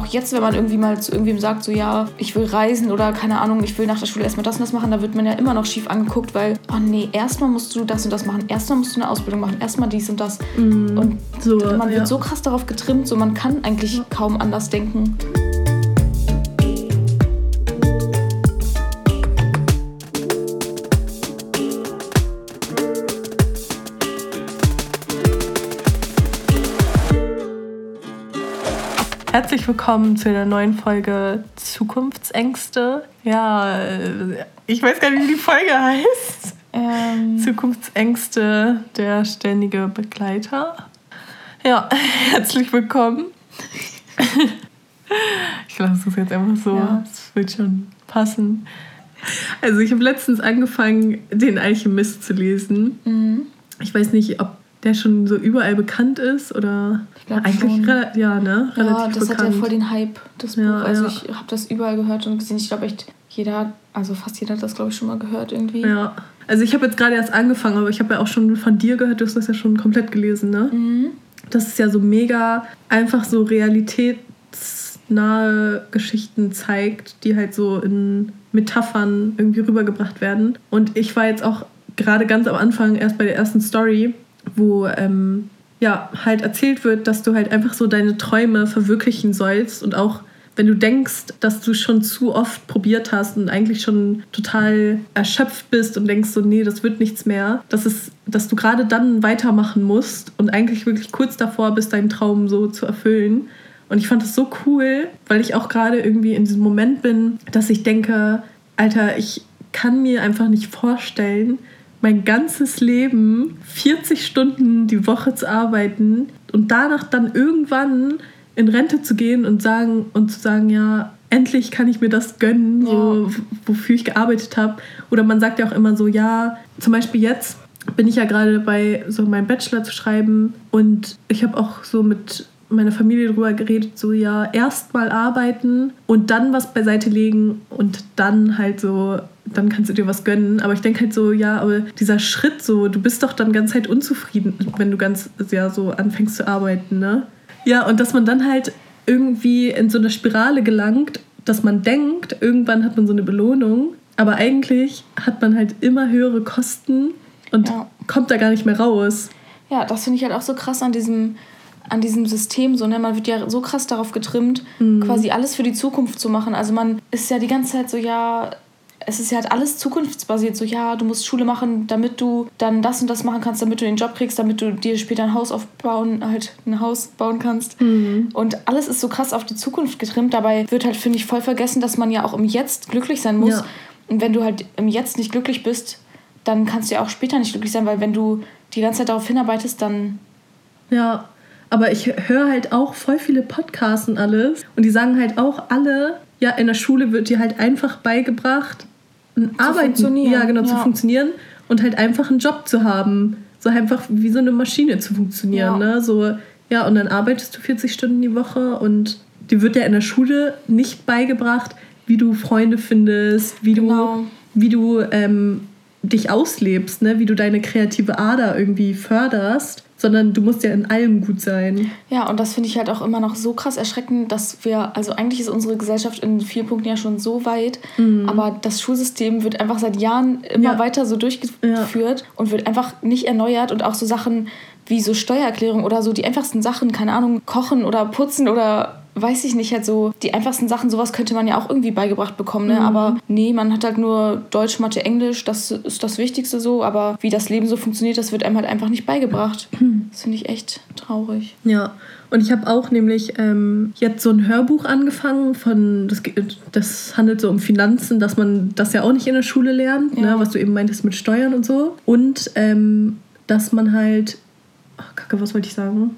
auch jetzt, wenn man irgendwie mal zu irgendwem sagt, so ja, ich will reisen oder keine Ahnung, ich will nach der Schule erstmal das und das machen, da wird man ja immer noch schief angeguckt, weil, oh nee, erstmal musst du das und das machen, erstmal musst du eine Ausbildung machen, erstmal dies und das. Mm, und so, man wird ja. so krass darauf getrimmt, so man kann eigentlich kaum anders denken. Herzlich willkommen zu einer neuen Folge Zukunftsängste. Ja, äh, ich weiß gar nicht, wie die Folge heißt. Ähm. Zukunftsängste, der ständige Begleiter. Ja, herzlich willkommen. ich lasse es jetzt einfach so. Ja. Es wird schon passen. Also ich habe letztens angefangen, den Alchemist zu lesen. Mhm. Ich weiß nicht, ob der schon so überall bekannt ist oder eigentlich ja ne relativ ja das bekannt. hat ja voll den Hype das Buch. Ja, also ja. ich habe das überall gehört und gesehen. Ich glaube echt jeder also fast jeder hat das glaube ich schon mal gehört irgendwie. Ja. Also ich habe jetzt gerade erst angefangen aber ich habe ja auch schon von dir gehört du hast das ja schon komplett gelesen ne? Mhm. das ist ja so mega einfach so realitätsnahe Geschichten zeigt die halt so in Metaphern irgendwie rübergebracht werden. Und ich war jetzt auch gerade ganz am Anfang erst bei der ersten Story wo ähm, ja halt erzählt wird, dass du halt einfach so deine Träume verwirklichen sollst und auch wenn du denkst, dass du schon zu oft probiert hast und eigentlich schon total erschöpft bist und denkst so, nee, das wird nichts mehr, dass, es, dass du gerade dann weitermachen musst und eigentlich wirklich kurz davor bist, deinen Traum so zu erfüllen. Und ich fand das so cool, weil ich auch gerade irgendwie in diesem Moment bin, dass ich denke, Alter, ich kann mir einfach nicht vorstellen, mein ganzes Leben 40 Stunden die Woche zu arbeiten und danach dann irgendwann in Rente zu gehen und sagen und zu sagen, ja, endlich kann ich mir das gönnen, so, wofür ich gearbeitet habe. Oder man sagt ja auch immer so, ja, zum Beispiel jetzt bin ich ja gerade dabei, so meinen Bachelor zu schreiben und ich habe auch so mit meiner Familie darüber geredet, so ja, erst mal arbeiten und dann was beiseite legen und dann halt so dann kannst du dir was gönnen. Aber ich denke halt so, ja, aber dieser Schritt so, du bist doch dann ganz halt unzufrieden, wenn du ganz ja so anfängst zu arbeiten, ne? Ja, und dass man dann halt irgendwie in so eine Spirale gelangt, dass man denkt, irgendwann hat man so eine Belohnung, aber eigentlich hat man halt immer höhere Kosten und ja. kommt da gar nicht mehr raus. Ja, das finde ich halt auch so krass an diesem an diesem System so, ne? Man wird ja so krass darauf getrimmt, mhm. quasi alles für die Zukunft zu machen. Also man ist ja die ganze Zeit so, ja, es ist ja halt alles zukunftsbasiert. So, ja, du musst Schule machen, damit du dann das und das machen kannst, damit du den Job kriegst, damit du dir später ein Haus aufbauen, halt ein Haus bauen kannst. Mhm. Und alles ist so krass auf die Zukunft getrimmt. Dabei wird halt, finde ich, voll vergessen, dass man ja auch im Jetzt glücklich sein muss. Ja. Und wenn du halt im Jetzt nicht glücklich bist, dann kannst du ja auch später nicht glücklich sein, weil wenn du die ganze Zeit darauf hinarbeitest, dann. Ja, aber ich höre halt auch voll viele Podcasts und alles. Und die sagen halt auch alle, ja, in der Schule wird dir halt einfach beigebracht, ein Arbeiten, ja genau, ja. zu funktionieren und halt einfach einen Job zu haben. So einfach wie so eine Maschine zu funktionieren. Ja. Ne? So, ja, und dann arbeitest du 40 Stunden die Woche und dir wird ja in der Schule nicht beigebracht, wie du Freunde findest, wie genau. du, wie du ähm, dich auslebst, ne? wie du deine kreative Ader irgendwie förderst sondern du musst ja in allem gut sein. Ja, und das finde ich halt auch immer noch so krass erschreckend, dass wir, also eigentlich ist unsere Gesellschaft in vier Punkten ja schon so weit, mhm. aber das Schulsystem wird einfach seit Jahren immer ja. weiter so durchgeführt ja. und wird einfach nicht erneuert und auch so Sachen wie so Steuererklärung oder so die einfachsten Sachen, keine Ahnung, kochen oder putzen oder weiß ich nicht, halt so die einfachsten Sachen, sowas könnte man ja auch irgendwie beigebracht bekommen, ne? Mhm. Aber nee, man hat halt nur Deutsch, Mathe, Englisch, das ist das Wichtigste so, aber wie das Leben so funktioniert, das wird einem halt einfach nicht beigebracht. Das finde ich echt traurig. Ja. Und ich habe auch nämlich ähm, jetzt so ein Hörbuch angefangen von, das, das handelt so um Finanzen, dass man das ja auch nicht in der Schule lernt, ne? ja. ne? was du eben meintest mit Steuern und so. Und ähm, dass man halt, ach, Kacke, was wollte ich sagen?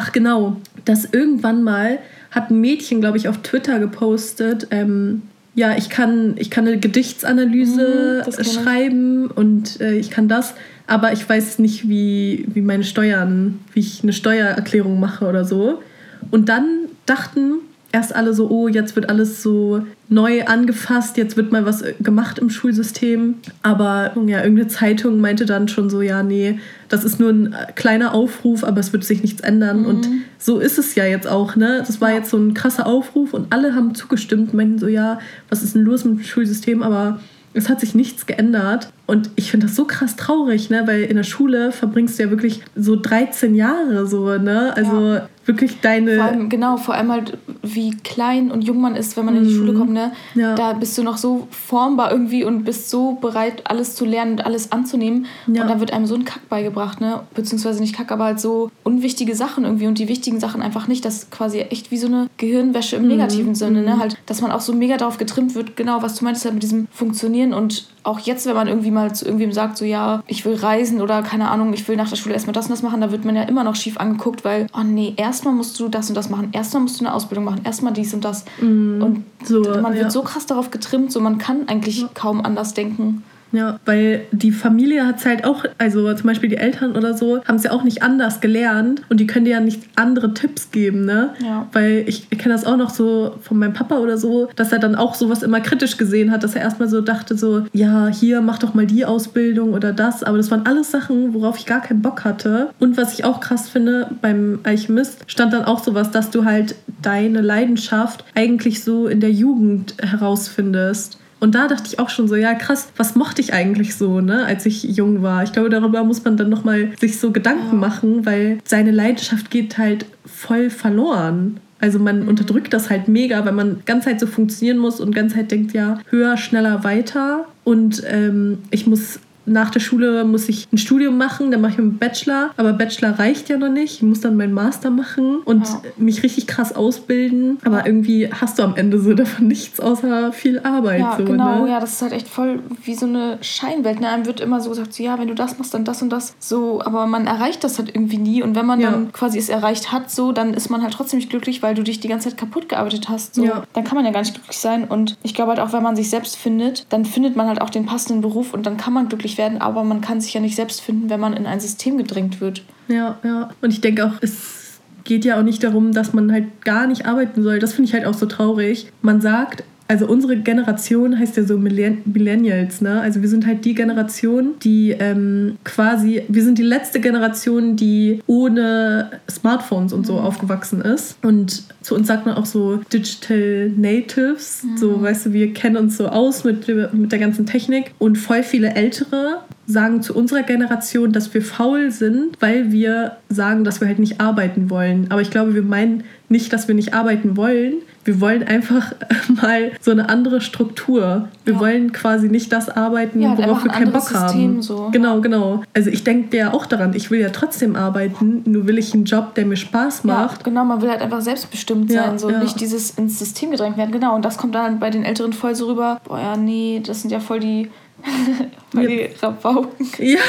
Ach genau, dass irgendwann mal hat ein Mädchen, glaube ich, auf Twitter gepostet, ähm, ja, ich kann, ich kann eine Gedichtsanalyse mhm, schreiben und äh, ich kann das, aber ich weiß nicht, wie, wie meine Steuern, wie ich eine Steuererklärung mache oder so. Und dann dachten erst alle so, oh, jetzt wird alles so neu angefasst, jetzt wird mal was gemacht im Schulsystem. Aber ja, irgendeine Zeitung meinte dann schon so, ja, nee, das ist nur ein kleiner Aufruf, aber es wird sich nichts ändern. Mhm. Und so ist es ja jetzt auch, ne? Das war jetzt so ein krasser Aufruf und alle haben zugestimmt, meinten so, ja, was ist denn los mit dem Schulsystem? Aber es hat sich nichts geändert. Und ich finde das so krass traurig, ne? Weil in der Schule verbringst du ja wirklich so 13 Jahre so, ne? Also ja. wirklich deine. Vor allem, genau, vor allem halt, wie klein und jung man ist, wenn man mhm. in die Schule mhm. kommt, ne? Ja. Da bist du noch so formbar irgendwie und bist so bereit, alles zu lernen und alles anzunehmen. Ja. Und dann wird einem so ein Kack beigebracht, ne? Beziehungsweise nicht Kack, aber halt so unwichtige Sachen irgendwie und die wichtigen Sachen einfach nicht. Das ist quasi echt wie so eine Gehirnwäsche im mhm. negativen Sinne, ne? Mhm. Halt, dass man auch so mega darauf getrimmt wird, genau, was du meintest halt mit diesem Funktionieren und auch jetzt, wenn man irgendwie mal zu irgendwem sagt, so ja, ich will reisen oder keine Ahnung, ich will nach der Schule erstmal das und das machen, da wird man ja immer noch schief angeguckt, weil, oh nee, erstmal musst du das und das machen, erstmal musst du eine Ausbildung machen, erstmal dies und das. Mm, und so, man wird ja. so krass darauf getrimmt, so man kann eigentlich ja. kaum anders denken. Ja, weil die Familie hat es halt auch, also zum Beispiel die Eltern oder so, haben es ja auch nicht anders gelernt und die können dir ja nicht andere Tipps geben, ne? Ja. Weil ich kenne das auch noch so von meinem Papa oder so, dass er dann auch sowas immer kritisch gesehen hat, dass er erstmal so dachte, so, ja, hier mach doch mal die Ausbildung oder das. Aber das waren alles Sachen, worauf ich gar keinen Bock hatte. Und was ich auch krass finde, beim Alchemist stand dann auch sowas, dass du halt deine Leidenschaft eigentlich so in der Jugend herausfindest. Und da dachte ich auch schon so, ja krass, was mochte ich eigentlich so, ne, als ich jung war? Ich glaube, darüber muss man dann nochmal sich so Gedanken ja. machen, weil seine Leidenschaft geht halt voll verloren. Also man mhm. unterdrückt das halt mega, weil man ganz halt so funktionieren muss und ganz halt denkt, ja, höher, schneller, weiter. Und ähm, ich muss nach der Schule muss ich ein Studium machen, dann mache ich einen Bachelor. Aber Bachelor reicht ja noch nicht. Ich muss dann meinen Master machen und ja. mich richtig krass ausbilden. Aber irgendwie hast du am Ende so davon nichts außer viel Arbeit. Ja, so, genau. Ne? Ja, das ist halt echt voll wie so eine Scheinwelt. Ne? Einem wird immer so gesagt, so, ja, wenn du das machst, dann das und das. So, aber man erreicht das halt irgendwie nie. Und wenn man ja. dann quasi es erreicht hat, so, dann ist man halt trotzdem nicht glücklich, weil du dich die ganze Zeit kaputt gearbeitet hast. So. Ja. Dann kann man ja gar nicht glücklich sein. Und ich glaube halt auch, wenn man sich selbst findet, dann findet man halt auch den passenden Beruf und dann kann man glücklich werden, aber man kann sich ja nicht selbst finden, wenn man in ein System gedrängt wird. Ja, ja. Und ich denke auch, es geht ja auch nicht darum, dass man halt gar nicht arbeiten soll. Das finde ich halt auch so traurig. Man sagt, also unsere Generation heißt ja so Millennials, ne? Also wir sind halt die Generation, die ähm, quasi, wir sind die letzte Generation, die ohne Smartphones und so mhm. aufgewachsen ist. Und zu uns sagt man auch so Digital Natives. Mhm. So, weißt du, wir kennen uns so aus mit, mit der ganzen Technik. Und voll viele Ältere sagen zu unserer Generation, dass wir faul sind, weil wir sagen, dass wir halt nicht arbeiten wollen. Aber ich glaube, wir meinen nicht, dass wir nicht arbeiten wollen, wir wollen einfach mal so eine andere Struktur. Wir ja. wollen quasi nicht das arbeiten, ja, worauf wir keinen Bock System haben. So. Genau, genau. Also ich denke ja auch daran, ich will ja trotzdem arbeiten, nur will ich einen Job, der mir Spaß macht. Ja, genau, man will halt einfach selbstbestimmt sein, so nicht dieses ins System gedrängt werden. Genau, und das kommt dann bei den Älteren voll so rüber, boah ja, nee, das sind ja voll die Weil ja. die Rabauken. Ja,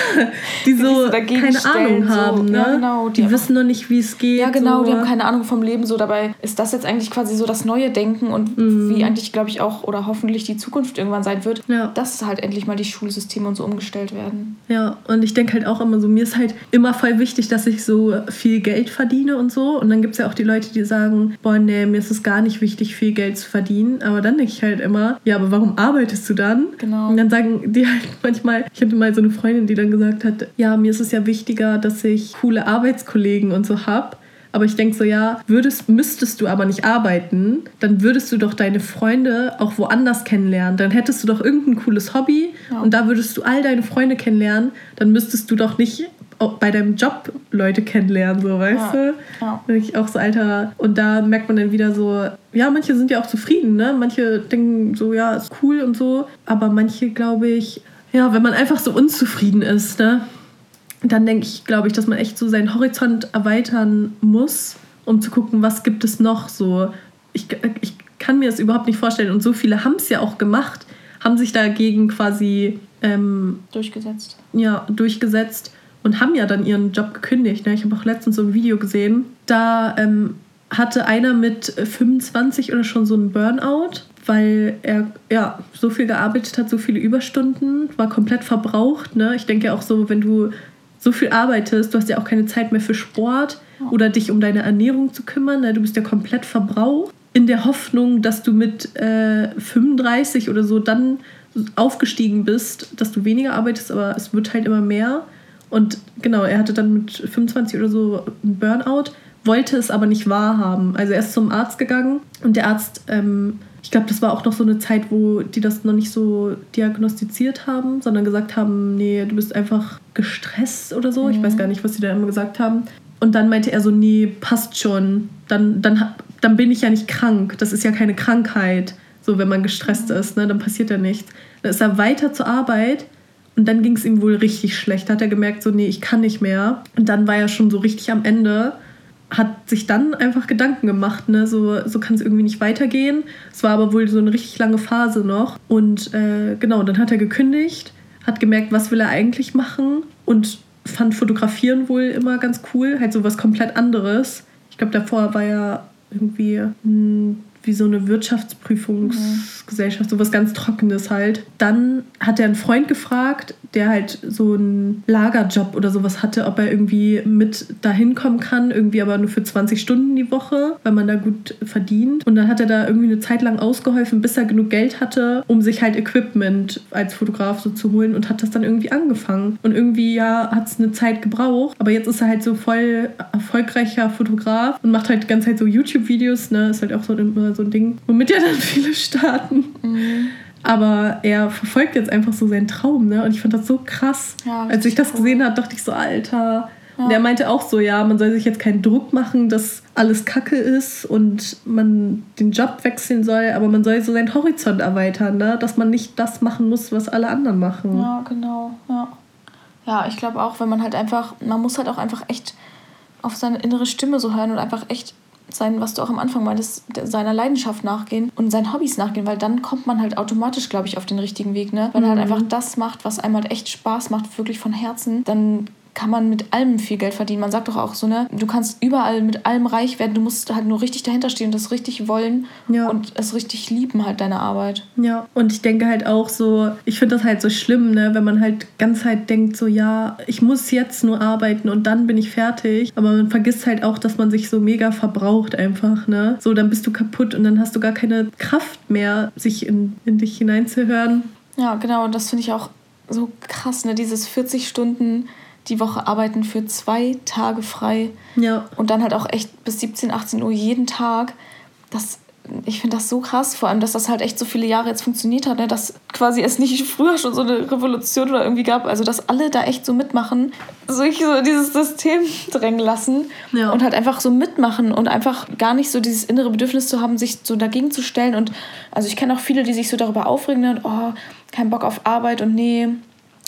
die so keine Ahnung so. haben, ne? Ja, genau, die, die wissen noch nicht, wie es geht. Ja, genau, so. die haben keine Ahnung vom Leben. So dabei ist das jetzt eigentlich quasi so das neue Denken und mhm. wie eigentlich, glaube ich, auch oder hoffentlich die Zukunft irgendwann sein wird, ja. dass halt endlich mal die Schulsysteme und so umgestellt werden. Ja, und ich denke halt auch immer so, mir ist halt immer voll wichtig, dass ich so viel Geld verdiene und so. Und dann gibt es ja auch die Leute, die sagen, boah, nee, mir ist es gar nicht wichtig, viel Geld zu verdienen. Aber dann denke ich halt immer, ja, aber warum arbeitest du dann? Genau. Und dann sagen die halt manchmal, ich hatte mal so eine Freundin, die dann gesagt hat, ja, mir ist es ja wichtiger, dass ich coole Arbeitskollegen und so habe. Aber ich denke so, ja, würdest, müsstest du aber nicht arbeiten, dann würdest du doch deine Freunde auch woanders kennenlernen. Dann hättest du doch irgendein cooles Hobby ja. und da würdest du all deine Freunde kennenlernen. Dann müsstest du doch nicht bei deinem Job Leute kennenlernen, so, weißt ja. du? Ja. Da ich auch so, Alter, und da merkt man dann wieder so, ja, manche sind ja auch zufrieden, ne? Manche denken so, ja, ist cool und so. Aber manche, glaube ich, ja, wenn man einfach so unzufrieden ist, ne, dann denke ich, glaube ich, dass man echt so seinen Horizont erweitern muss, um zu gucken, was gibt es noch so. Ich, ich kann mir das überhaupt nicht vorstellen. Und so viele haben es ja auch gemacht, haben sich dagegen quasi ähm, durchgesetzt. Ja, durchgesetzt und haben ja dann ihren Job gekündigt. Ne? Ich habe auch letztens so ein Video gesehen. Da ähm, hatte einer mit 25 oder schon so einen Burnout weil er ja so viel gearbeitet hat, so viele Überstunden, war komplett verbraucht. Ne? Ich denke auch so, wenn du so viel arbeitest, du hast ja auch keine Zeit mehr für Sport oder dich um deine Ernährung zu kümmern. Ne? Du bist ja komplett verbraucht in der Hoffnung, dass du mit äh, 35 oder so dann aufgestiegen bist, dass du weniger arbeitest, aber es wird halt immer mehr. Und genau, er hatte dann mit 25 oder so einen Burnout, wollte es aber nicht wahrhaben. Also er ist zum Arzt gegangen und der Arzt, ähm, ich glaube, das war auch noch so eine Zeit, wo die das noch nicht so diagnostiziert haben, sondern gesagt haben, nee, du bist einfach gestresst oder so. Mhm. Ich weiß gar nicht, was sie da immer gesagt haben. Und dann meinte er so, nee, passt schon. Dann, dann, dann bin ich ja nicht krank. Das ist ja keine Krankheit. So, wenn man gestresst ist, ne, dann passiert ja nichts. Dann ist er weiter zur Arbeit und dann ging es ihm wohl richtig schlecht. Da hat er gemerkt, so, nee, ich kann nicht mehr. Und dann war er schon so richtig am Ende. Hat sich dann einfach Gedanken gemacht, ne? so, so kann es irgendwie nicht weitergehen. Es war aber wohl so eine richtig lange Phase noch. Und äh, genau, dann hat er gekündigt, hat gemerkt, was will er eigentlich machen und fand Fotografieren wohl immer ganz cool, halt so was komplett anderes. Ich glaube, davor war er irgendwie mh, hm, wie so eine Wirtschaftsprüfungsgesellschaft, so was ganz Trockenes halt. Dann hat er einen Freund gefragt, der halt so einen Lagerjob oder sowas hatte, ob er irgendwie mit dahin kommen kann, irgendwie aber nur für 20 Stunden die Woche, weil man da gut verdient. Und dann hat er da irgendwie eine Zeit lang ausgeholfen, bis er genug Geld hatte, um sich halt Equipment als Fotograf so zu holen und hat das dann irgendwie angefangen. Und irgendwie, ja, hat es eine Zeit gebraucht, aber jetzt ist er halt so voll erfolgreicher Fotograf und macht halt die ganze Zeit so YouTube-Videos, ne, ist halt auch so immer so ein Ding, womit ja dann viele starten. Mhm. Aber er verfolgt jetzt einfach so seinen Traum, ne? Und ich fand das so krass. Ja, Als ich das gesehen habe, dachte ich so, Alter. Ja. Und er meinte auch so, ja, man soll sich jetzt keinen Druck machen, dass alles Kacke ist und man den Job wechseln soll, aber man soll so seinen Horizont erweitern, ne? Dass man nicht das machen muss, was alle anderen machen. Ja, genau, ja. Ja, ich glaube auch, wenn man halt einfach, man muss halt auch einfach echt auf seine innere Stimme so hören und einfach echt sein, was du auch am Anfang meintest, seiner Leidenschaft nachgehen und seinen Hobbys nachgehen, weil dann kommt man halt automatisch, glaube ich, auf den richtigen Weg, ne? Wenn man halt mhm. einfach das macht, was einem halt echt Spaß macht, wirklich von Herzen, dann kann man mit allem viel Geld verdienen. Man sagt doch auch so, ne, du kannst überall mit allem reich werden, du musst halt nur richtig dahinter stehen und das richtig wollen ja. und es richtig lieben, halt deine Arbeit. Ja, und ich denke halt auch so, ich finde das halt so schlimm, ne, wenn man halt ganz halt denkt, so, ja, ich muss jetzt nur arbeiten und dann bin ich fertig. Aber man vergisst halt auch, dass man sich so mega verbraucht einfach, ne. So, dann bist du kaputt und dann hast du gar keine Kraft mehr, sich in, in dich hineinzuhören. Ja, genau, und das finde ich auch so krass, ne, dieses 40 Stunden die Woche arbeiten für zwei Tage frei. Ja. Und dann halt auch echt bis 17, 18 Uhr jeden Tag. Das, ich finde das so krass, vor allem, dass das halt echt so viele Jahre jetzt funktioniert hat, ne? dass quasi es nicht früher schon so eine Revolution oder irgendwie gab, also dass alle da echt so mitmachen, sich so dieses System drängen lassen ja. und halt einfach so mitmachen und einfach gar nicht so dieses innere Bedürfnis zu haben, sich so dagegen zu stellen. Und also ich kenne auch viele, die sich so darüber aufregen ne? und oh, kein Bock auf Arbeit und nee,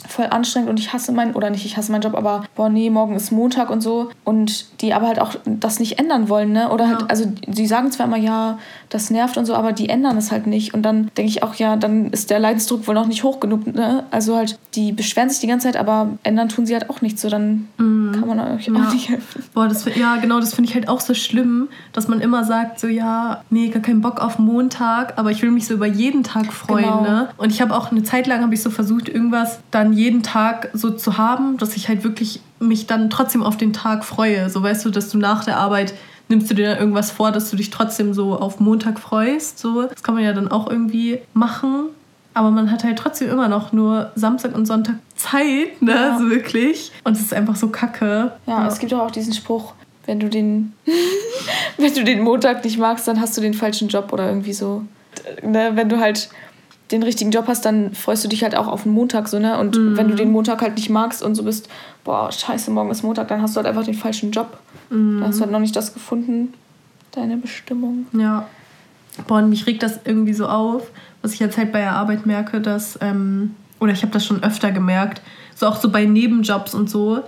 voll anstrengend und ich hasse meinen, oder nicht, ich hasse meinen Job, aber boah, nee, morgen ist Montag und so. Und die aber halt auch das nicht ändern wollen, ne? Oder halt, also die sagen zwar immer, ja, das nervt und so, aber die ändern es halt nicht. Und dann denke ich auch, ja, dann ist der Leidensdruck wohl noch nicht hoch genug, ne? Also halt, die beschweren sich die ganze Zeit, aber ändern tun sie halt auch nicht so, dann mm. kann man euch ja. auch nicht helfen. Boah, das, ja, genau, das finde ich halt auch so schlimm, dass man immer sagt, so, ja, nee, gar keinen Bock auf Montag, aber ich will mich so über jeden Tag freuen, genau. ne? Und ich habe auch eine Zeit lang, habe ich so versucht, irgendwas dann jeden Tag so zu haben, dass ich halt wirklich mich dann trotzdem auf den Tag freue. So weißt du, dass du nach der Arbeit nimmst du dir dann irgendwas vor, dass du dich trotzdem so auf Montag freust. So, das kann man ja dann auch irgendwie machen. Aber man hat halt trotzdem immer noch nur Samstag und Sonntag Zeit, ne? Ja. So wirklich. Und es ist einfach so kacke. Ja, ja, es gibt auch diesen Spruch, wenn du den, wenn du den Montag nicht magst, dann hast du den falschen Job oder irgendwie so. Ne? Wenn du halt den richtigen Job hast, dann freust du dich halt auch auf den Montag so, ne? Und mhm. wenn du den Montag halt nicht magst und so bist, boah, scheiße, morgen ist Montag, dann hast du halt einfach den falschen Job. Mhm. Dann hast du halt noch nicht das gefunden, deine Bestimmung. Ja. Boah, und mich regt das irgendwie so auf, was ich jetzt halt bei der Arbeit merke, dass, ähm, oder ich habe das schon öfter gemerkt, so auch so bei Nebenjobs und so,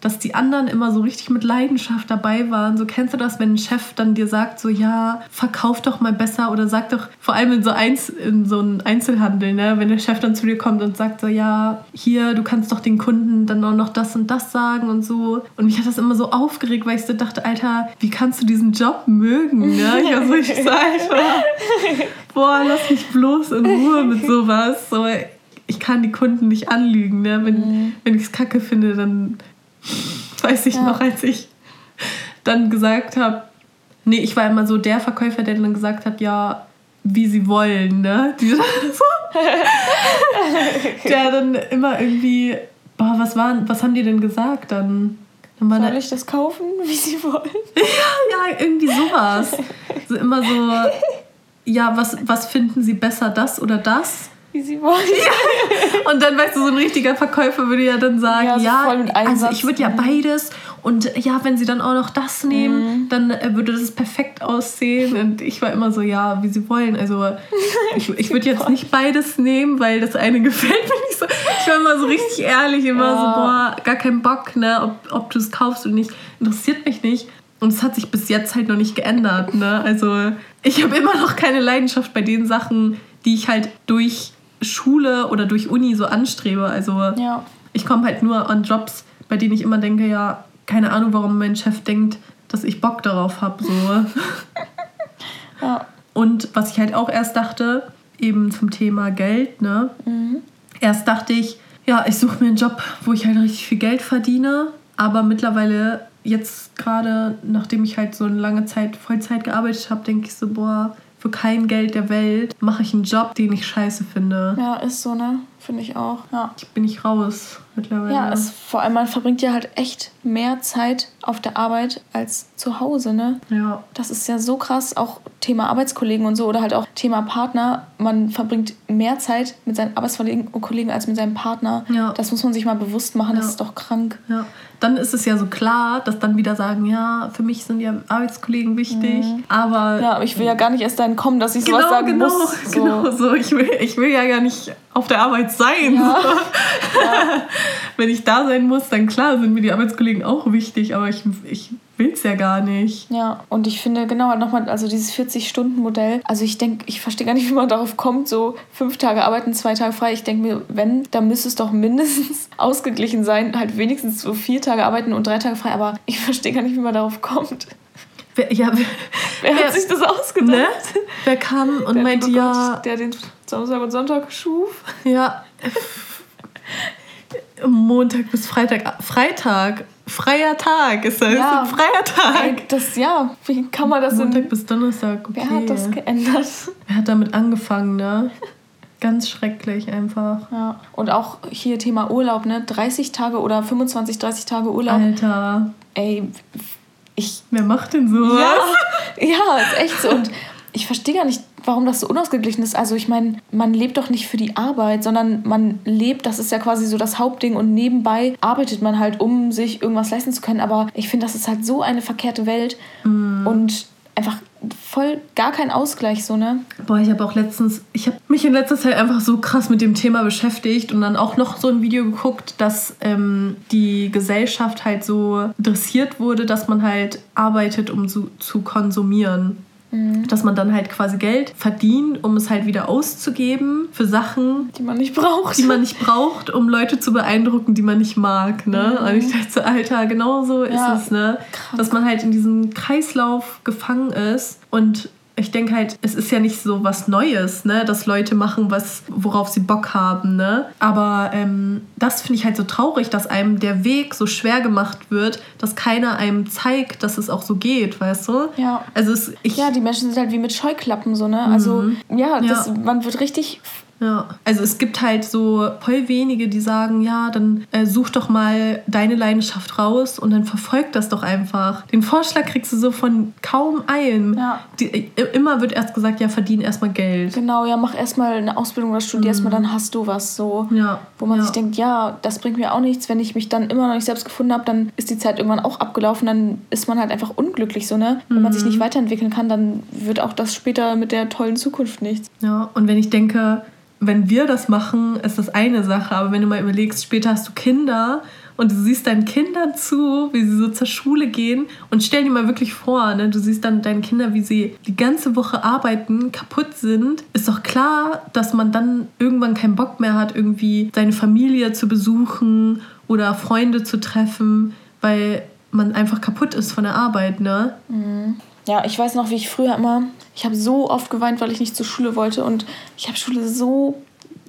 dass die anderen immer so richtig mit Leidenschaft dabei waren. So kennst du das, wenn ein Chef dann dir sagt, so ja, verkauf doch mal besser oder sag doch, vor allem in so, Einz in so einem Einzelhandel, ne, wenn der Chef dann zu dir kommt und sagt so, ja, hier, du kannst doch den Kunden dann auch noch das und das sagen und so. Und mich hat das immer so aufgeregt, weil ich so dachte, Alter, wie kannst du diesen Job mögen? Ne? Ich war so richtig so, boah, lass mich bloß in Ruhe mit sowas. So, ich kann die Kunden nicht anlügen. Ne? Wenn, mhm. wenn ich es kacke finde, dann weiß ich ja. noch, als ich dann gesagt habe, Nee, ich war immer so der Verkäufer, der dann gesagt hat, ja, wie sie wollen, ne? Die, so, der dann immer irgendwie, boah, was waren, was haben die denn gesagt dann? dann Soll ich das kaufen, wie sie wollen? ja, ja, irgendwie sowas. So immer so, ja, was, was finden sie besser, das oder das? Wie sie wollen. Ja. Und dann, weißt du, so ein richtiger Verkäufer würde ja dann sagen, ja, ja also ich würde ja beides und ja, wenn sie dann auch noch das nehmen, mhm. dann äh, würde das perfekt aussehen. Und ich war immer so, ja, wie sie wollen. Also ich, ich würde jetzt nicht beides nehmen, weil das eine gefällt mir nicht so. Ich war immer so richtig ehrlich, immer ja. so, boah, gar keinen Bock, ne, ob, ob du es kaufst oder nicht, interessiert mich nicht. Und es hat sich bis jetzt halt noch nicht geändert. Ne? Also ich habe immer noch keine Leidenschaft bei den Sachen, die ich halt durch Schule oder durch Uni so anstrebe. Also ja. ich komme halt nur an Jobs, bei denen ich immer denke, ja, keine Ahnung, warum mein Chef denkt, dass ich Bock darauf habe. So. ja. Und was ich halt auch erst dachte, eben zum Thema Geld, ne? Mhm. Erst dachte ich, ja, ich suche mir einen Job, wo ich halt richtig viel Geld verdiene. Aber mittlerweile, jetzt gerade, nachdem ich halt so eine lange Zeit Vollzeit gearbeitet habe, denke ich so, boah, für kein Geld der Welt mache ich einen Job, den ich scheiße finde. Ja, ist so, ne? Finde ich auch. Ja. Ich bin nicht raus mittlerweile. Ja, es, vor allem man verbringt ja halt echt mehr Zeit auf der Arbeit als zu Hause, ne? Ja. Das ist ja so krass, auch Thema Arbeitskollegen und so oder halt auch Thema Partner. Man verbringt mehr Zeit mit seinen Arbeitskollegen als mit seinem Partner. Ja. Das muss man sich mal bewusst machen, ja. das ist doch krank. Ja. Dann ist es ja so klar, dass dann wieder sagen, ja, für mich sind ja Arbeitskollegen wichtig, mhm. aber... Ja, aber ich will ja gar nicht erst dahin kommen, dass ich sowas genau, sagen genau, muss. So. Genau, so. Ich will, ich will ja gar nicht auf der Arbeit sein. Ja. ja. Wenn ich da sein muss, dann klar sind mir die Arbeitskollegen auch wichtig, aber ich, ich will es ja gar nicht. Ja, und ich finde genau halt nochmal, also dieses 40-Stunden-Modell, also ich denke, ich verstehe gar nicht, wie man darauf kommt, so fünf Tage arbeiten, zwei Tage frei. Ich denke mir, wenn, dann müsste es doch mindestens ausgeglichen sein, halt wenigstens so vier Tage arbeiten und drei Tage frei, aber ich verstehe gar nicht, wie man darauf kommt. Wer, ja, wer, wer hat wer, sich das ausgedacht? Ne? Wer kam und der, meinte, oh ja. Der den Samstag und Sonntag schuf? Ja. Montag bis Freitag. Freitag. Freier Tag ist das. Ja. Ist ein freier Tag. Das, ja, wie kann man das Montag in, bis Donnerstag. Okay. Wer hat das geändert? Wer hat damit angefangen, ne? Ganz schrecklich einfach. Ja. Und auch hier Thema Urlaub, ne? 30 Tage oder 25, 30 Tage Urlaub. Alter. Ey, ich. Wer macht denn so? Ja, ja, ist echt so. Und ich verstehe gar nicht, warum das so unausgeglichen ist. Also ich meine, man lebt doch nicht für die Arbeit, sondern man lebt, das ist ja quasi so das Hauptding und nebenbei arbeitet man halt, um sich irgendwas leisten zu können. Aber ich finde, das ist halt so eine verkehrte Welt mm. und einfach voll gar kein Ausgleich so, ne? Boah, ich habe auch letztens, ich habe mich in letzter Zeit einfach so krass mit dem Thema beschäftigt und dann auch noch so ein Video geguckt, dass ähm, die Gesellschaft halt so dressiert wurde, dass man halt arbeitet, um zu, zu konsumieren. Mhm. Dass man dann halt quasi Geld verdient, um es halt wieder auszugeben für Sachen, die man nicht braucht. Die man nicht braucht, um Leute zu beeindrucken, die man nicht mag. Ne? Mhm. Und ich dachte so, Alter, genau so ja. ist es, ne? Dass man halt in diesem Kreislauf gefangen ist und ich denke halt, es ist ja nicht so was Neues, ne, dass Leute machen, was, worauf sie Bock haben, ne? Aber ähm, das finde ich halt so traurig, dass einem der Weg so schwer gemacht wird, dass keiner einem zeigt, dass es auch so geht, weißt du? Ja. Also es, ich, ja, die Menschen sind halt wie mit Scheuklappen so, ne? Also mhm. ja, das, ja, man wird richtig ja, also es gibt halt so voll wenige, die sagen, ja, dann äh, such doch mal deine Leidenschaft raus und dann verfolg das doch einfach. Den Vorschlag kriegst du so von kaum einem. Ja. Die, äh, immer wird erst gesagt, ja, verdien erstmal Geld. Genau, ja, mach erstmal eine Ausbildung oder studier mhm. erstmal, dann hast du was so. Ja. Wo man ja. sich denkt, ja, das bringt mir auch nichts. Wenn ich mich dann immer noch nicht selbst gefunden habe, dann ist die Zeit irgendwann auch abgelaufen, dann ist man halt einfach unglücklich so, ne? Wenn mhm. man sich nicht weiterentwickeln kann, dann wird auch das später mit der tollen Zukunft nichts. Ja, und wenn ich denke, wenn wir das machen, ist das eine Sache. Aber wenn du mal überlegst, später hast du Kinder und du siehst deinen Kindern zu, wie sie so zur Schule gehen und stell dir mal wirklich vor, ne, du siehst dann deine Kinder, wie sie die ganze Woche arbeiten, kaputt sind, ist doch klar, dass man dann irgendwann keinen Bock mehr hat, irgendwie seine Familie zu besuchen oder Freunde zu treffen, weil man einfach kaputt ist von der Arbeit, ne? Mhm. Ja, ich weiß noch, wie ich früher immer, ich habe so oft geweint, weil ich nicht zur Schule wollte und ich habe Schule so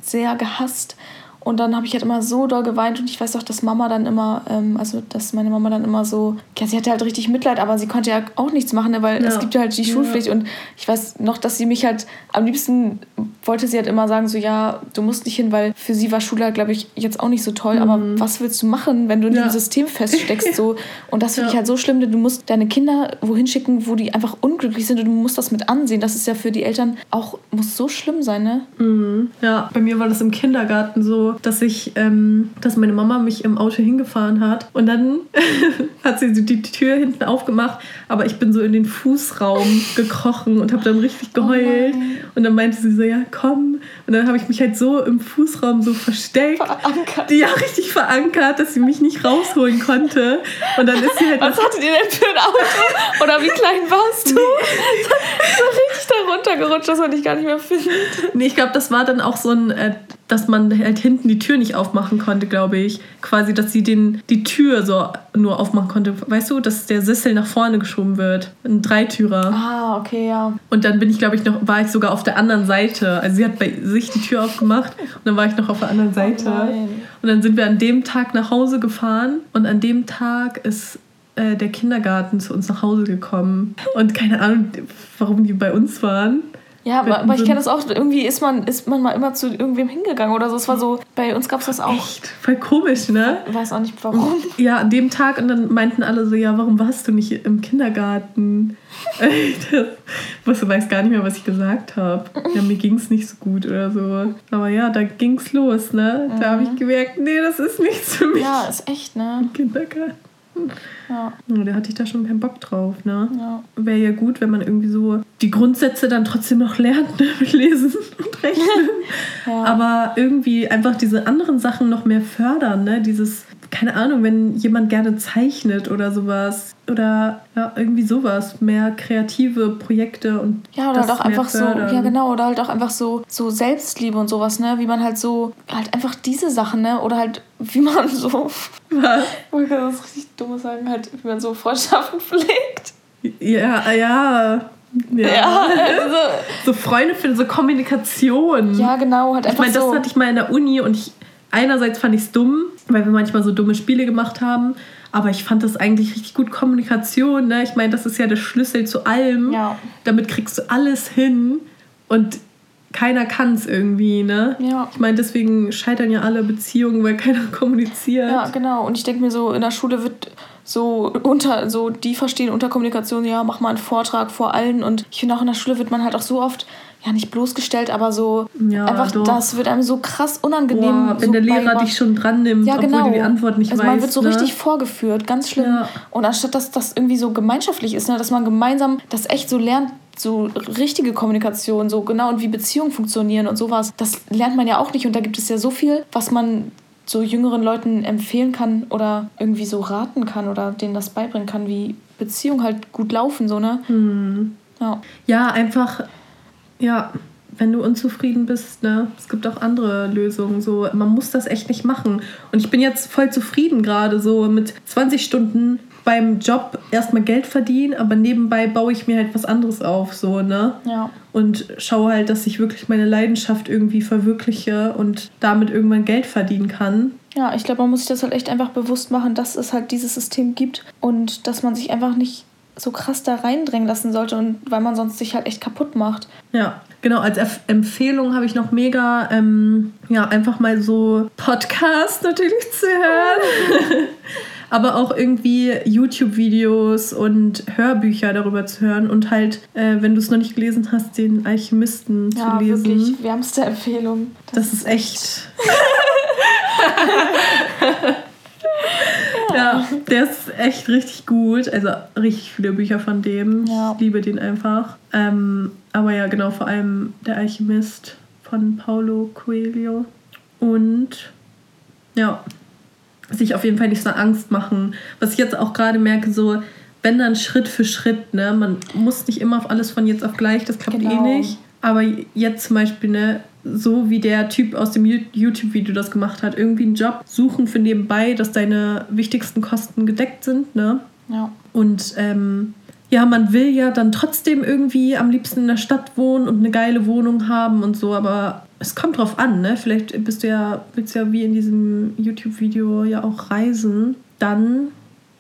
sehr gehasst. Und dann habe ich halt immer so doll geweint und ich weiß auch, dass Mama dann immer, ähm, also dass meine Mama dann immer so, ja, sie hatte halt richtig Mitleid, aber sie konnte ja auch nichts machen, ne, weil ja. es gibt ja halt die Schulpflicht ja. und ich weiß noch, dass sie mich halt, am liebsten wollte sie halt immer sagen, so ja, du musst nicht hin, weil für sie war Schule, halt, glaube ich, jetzt auch nicht so toll, mhm. aber was willst du machen, wenn du in ja. dem System feststeckst so und das finde ich halt so schlimm, denn du musst deine Kinder wohin schicken, wo die einfach unglücklich sind und du musst das mit ansehen, das ist ja für die Eltern auch, muss so schlimm sein, ne? Mhm. Ja, bei mir war das im Kindergarten so, dass ich, ähm, dass meine Mama mich im Auto hingefahren hat und dann hat sie die Tür hinten aufgemacht, aber ich bin so in den Fußraum gekrochen und habe dann richtig geheult oh und dann meinte sie so, ja komm und dann habe ich mich halt so im Fußraum so versteckt, verankert. ja richtig verankert, dass sie mich nicht rausholen konnte und dann ist sie halt was hattet ihr denn für ein Auto oder wie klein warst du? Nee. so richtig da runtergerutscht, dass man dich gar nicht mehr findet. Nee, ich glaube, das war dann auch so ein äh, dass man halt hinten die Tür nicht aufmachen konnte, glaube ich. Quasi, dass sie den, die Tür so nur aufmachen konnte. Weißt du, dass der Sessel nach vorne geschoben wird. Ein Dreitürer. Ah, okay, ja. Und dann bin ich, glaube ich, noch, war ich sogar auf der anderen Seite. Also sie hat bei sich die Tür aufgemacht und dann war ich noch auf der anderen Seite. Oh und dann sind wir an dem Tag nach Hause gefahren und an dem Tag ist äh, der Kindergarten zu uns nach Hause gekommen. Und keine Ahnung, warum die bei uns waren. Ja, aber, aber ich kenne das auch. Irgendwie ist man, ist man mal immer zu irgendwem hingegangen oder so. Es war so, bei uns gab es das auch. Echt? Voll komisch, ne? Ich weiß auch nicht warum. Ja, an dem Tag und dann meinten alle so, ja, warum warst du nicht im Kindergarten? das, du weißt gar nicht mehr, was ich gesagt habe. Ja, mir ging es nicht so gut oder so. Aber ja, da ging es los, ne? Da habe ich mhm. gemerkt, nee, das ist nichts für mich. Ja, ist echt, ne? Im Kindergarten. Ja. ja. Da hatte ich da schon keinen Bock drauf, ne? Ja. Wäre ja gut, wenn man irgendwie so die Grundsätze dann trotzdem noch lernt, ne? mit Lesen und Rechnen. ja. Aber irgendwie einfach diese anderen Sachen noch mehr fördern, ne? Dieses keine Ahnung, wenn jemand gerne zeichnet oder sowas. Oder ja, irgendwie sowas. Mehr kreative Projekte und. Ja, oder halt auch einfach fördern. so, ja genau, oder halt auch einfach so, so Selbstliebe und sowas, ne? Wie man halt so, halt einfach diese Sachen, ne? Oder halt, wie man so. Was? Man kann das richtig dumm sagen, halt, wie man so Freundschaften pflegt. Ja, ja. Ja, ja also, so Freunde finden, so Kommunikation. Ja, genau, halt einfach Ich meine, das so hatte ich mal in der Uni und ich, einerseits fand ich es dumm, weil wir manchmal so dumme Spiele gemacht haben. Aber ich fand das eigentlich richtig gut Kommunikation. Ne? Ich meine, das ist ja der Schlüssel zu allem. Ja. Damit kriegst du alles hin und keiner kann es irgendwie. Ne? Ja. Ich meine, deswegen scheitern ja alle Beziehungen, weil keiner kommuniziert. Ja, genau. Und ich denke mir so, in der Schule wird so unter, so die verstehen unter Kommunikation, ja, mach mal einen Vortrag vor allen. Und ich finde auch in der Schule wird man halt auch so oft ja nicht bloßgestellt, aber so ja, einfach doch. das wird einem so krass unangenehm. Boah, wenn so der Lehrer dich schon dran nimmt, ja, genau. obwohl du die Antwort nicht also weißt. Man wird so ne? richtig vorgeführt, ganz schlimm. Ja. Und anstatt dass das irgendwie so gemeinschaftlich ist, ne, dass man gemeinsam das echt so lernt, so richtige Kommunikation, so genau und wie Beziehungen funktionieren und sowas, das lernt man ja auch nicht. Und da gibt es ja so viel, was man so jüngeren Leuten empfehlen kann oder irgendwie so raten kann oder denen das beibringen kann, wie Beziehungen halt gut laufen, so, ne? Hm. Ja. ja, einfach ja, wenn du unzufrieden bist, ne, es gibt auch andere Lösungen. So, man muss das echt nicht machen. Und ich bin jetzt voll zufrieden gerade so mit 20 Stunden beim Job erstmal Geld verdienen, aber nebenbei baue ich mir halt was anderes auf, so, ne? Ja. Und schaue halt, dass ich wirklich meine Leidenschaft irgendwie verwirkliche und damit irgendwann Geld verdienen kann. Ja, ich glaube, man muss sich das halt echt einfach bewusst machen, dass es halt dieses System gibt und dass man sich einfach nicht so krass da reindrängen lassen sollte und weil man sonst sich halt echt kaputt macht. Ja, genau. Als F Empfehlung habe ich noch mega, ähm, ja, einfach mal so Podcast natürlich zu hören. aber auch irgendwie YouTube-Videos und Hörbücher darüber zu hören und halt, äh, wenn du es noch nicht gelesen hast, den Alchemisten ja, zu lesen. Ja, wirklich wärmste Empfehlung. Das, das ist echt. ja, der ist echt richtig gut. Also richtig viele Bücher von dem. Ja. Ich liebe den einfach. Ähm, aber ja, genau, vor allem Der Alchemist von Paulo Coelho. Und ja, sich auf jeden Fall nicht so Angst machen. Was ich jetzt auch gerade merke, so, wenn dann Schritt für Schritt, ne, man muss nicht immer auf alles von jetzt auf gleich, das klappt eh genau. eh nicht. Aber jetzt zum Beispiel, ne, so wie der Typ aus dem YouTube-Video das gemacht hat, irgendwie einen Job suchen für nebenbei, dass deine wichtigsten Kosten gedeckt sind, ne? Ja. Und ähm, ja, man will ja dann trotzdem irgendwie am liebsten in der Stadt wohnen und eine geile Wohnung haben und so, aber es kommt drauf an, ne? Vielleicht bist du ja, willst ja wie in diesem YouTube-Video ja auch reisen. Dann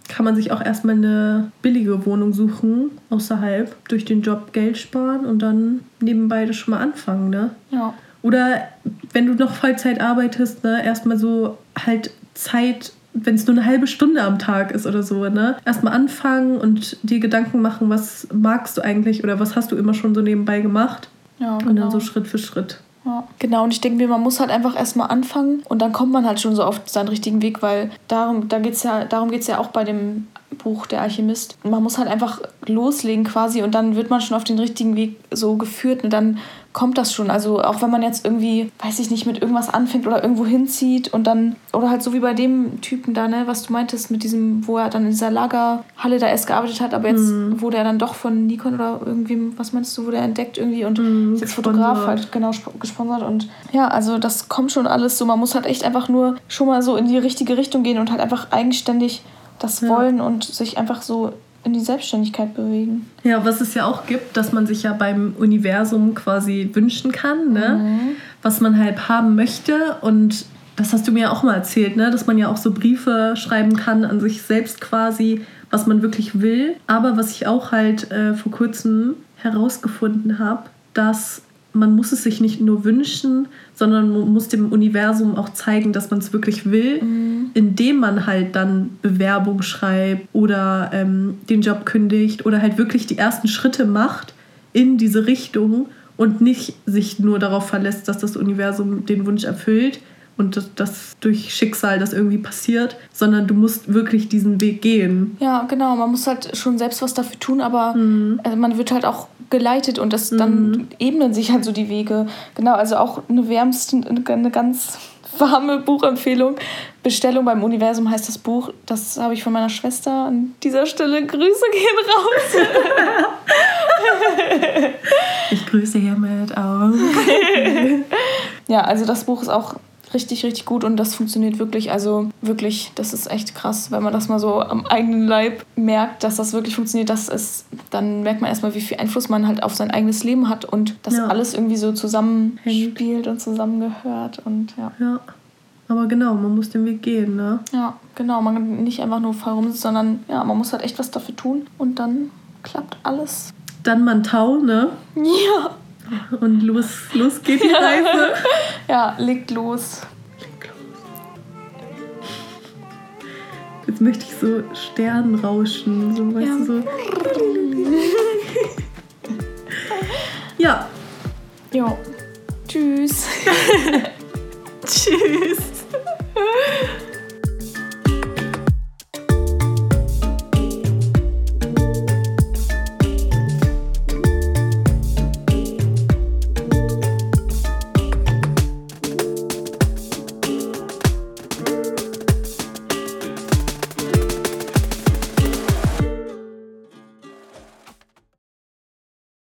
kann man sich auch erstmal eine billige Wohnung suchen, außerhalb, durch den Job Geld sparen und dann nebenbei das schon mal anfangen, ne? Ja. Oder wenn du noch Vollzeit arbeitest, ne, erstmal so halt Zeit, wenn es nur eine halbe Stunde am Tag ist oder so, ne? Erstmal anfangen und dir Gedanken machen, was magst du eigentlich oder was hast du immer schon so nebenbei gemacht. Ja, Und dann genau. so Schritt für Schritt. Ja, genau. Und ich denke mir, man muss halt einfach erstmal anfangen und dann kommt man halt schon so auf seinen richtigen Weg, weil darum, da geht's ja, darum geht es ja auch bei dem Buch Der Alchemist. Man muss halt einfach loslegen quasi und dann wird man schon auf den richtigen Weg so geführt und dann kommt das schon. Also auch wenn man jetzt irgendwie, weiß ich nicht, mit irgendwas anfängt oder irgendwo hinzieht und dann, oder halt so wie bei dem Typen da, ne, was du meintest, mit diesem, wo er dann in dieser Lagerhalle da erst gearbeitet hat, aber jetzt wurde er dann doch von Nikon oder irgendwie, was meinst du, wurde er entdeckt irgendwie und ist jetzt Fotograf halt genau sp- gesponsert und ja, also das kommt schon alles so. Man muss halt echt einfach nur schon mal so in die richtige Richtung gehen und halt einfach eigenständig das Ja. wollen und sich einfach so in die Selbstständigkeit bewegen. Ja, was es ja auch gibt, dass man sich ja beim Universum quasi wünschen kann, ne? was man halt haben möchte. Und das hast du mir ja auch mal erzählt, ne? dass man ja auch so Briefe schreiben kann an sich selbst quasi, was man wirklich will. Aber was ich auch halt äh, vor kurzem herausgefunden habe, dass man muss es sich nicht nur wünschen, sondern man muss dem Universum auch zeigen, dass man es wirklich will, indem man halt dann Bewerbung schreibt oder ähm, den Job kündigt oder halt wirklich die ersten Schritte macht in diese Richtung und nicht sich nur darauf verlässt, dass das Universum den Wunsch erfüllt und dass das durch Schicksal das irgendwie passiert, sondern du musst wirklich diesen Weg gehen. Ja, genau. Man muss halt schon selbst was dafür tun, aber also man wird halt auch geleitet und das dann ebnen sich halt so die Wege. Genau, also auch eine wärmste, eine ganz warme Buchempfehlung. Bestellung beim Universum heißt das Buch. Das habe ich von meiner Schwester an dieser Stelle. Grüße gehen raus. Ich grüße hiermit auch. Ja, also das Buch ist auch richtig, richtig gut und das funktioniert wirklich. Also wirklich, das ist echt krass, wenn man das mal so am eigenen Leib merkt, dass das wirklich funktioniert. Das ist, dann merkt man erstmal, wie viel Einfluss man halt auf sein eigenes Leben hat und dass Ja. alles irgendwie so zusammenspielt und zusammengehört und ja. Ja, aber genau, man muss den Weg gehen, ne? Ja, genau. Man kann nicht einfach nur faul rumsitzen, sondern ja, man muss halt echt was dafür tun und dann klappt alles. Dann man Tau, ne? Ja. Und los, los geht die Reise. Ja, legt los. Jetzt möchte ich so Sternrauschen, so weißt Ja. du so. Ja. Jo. Tschüss. Tschüss.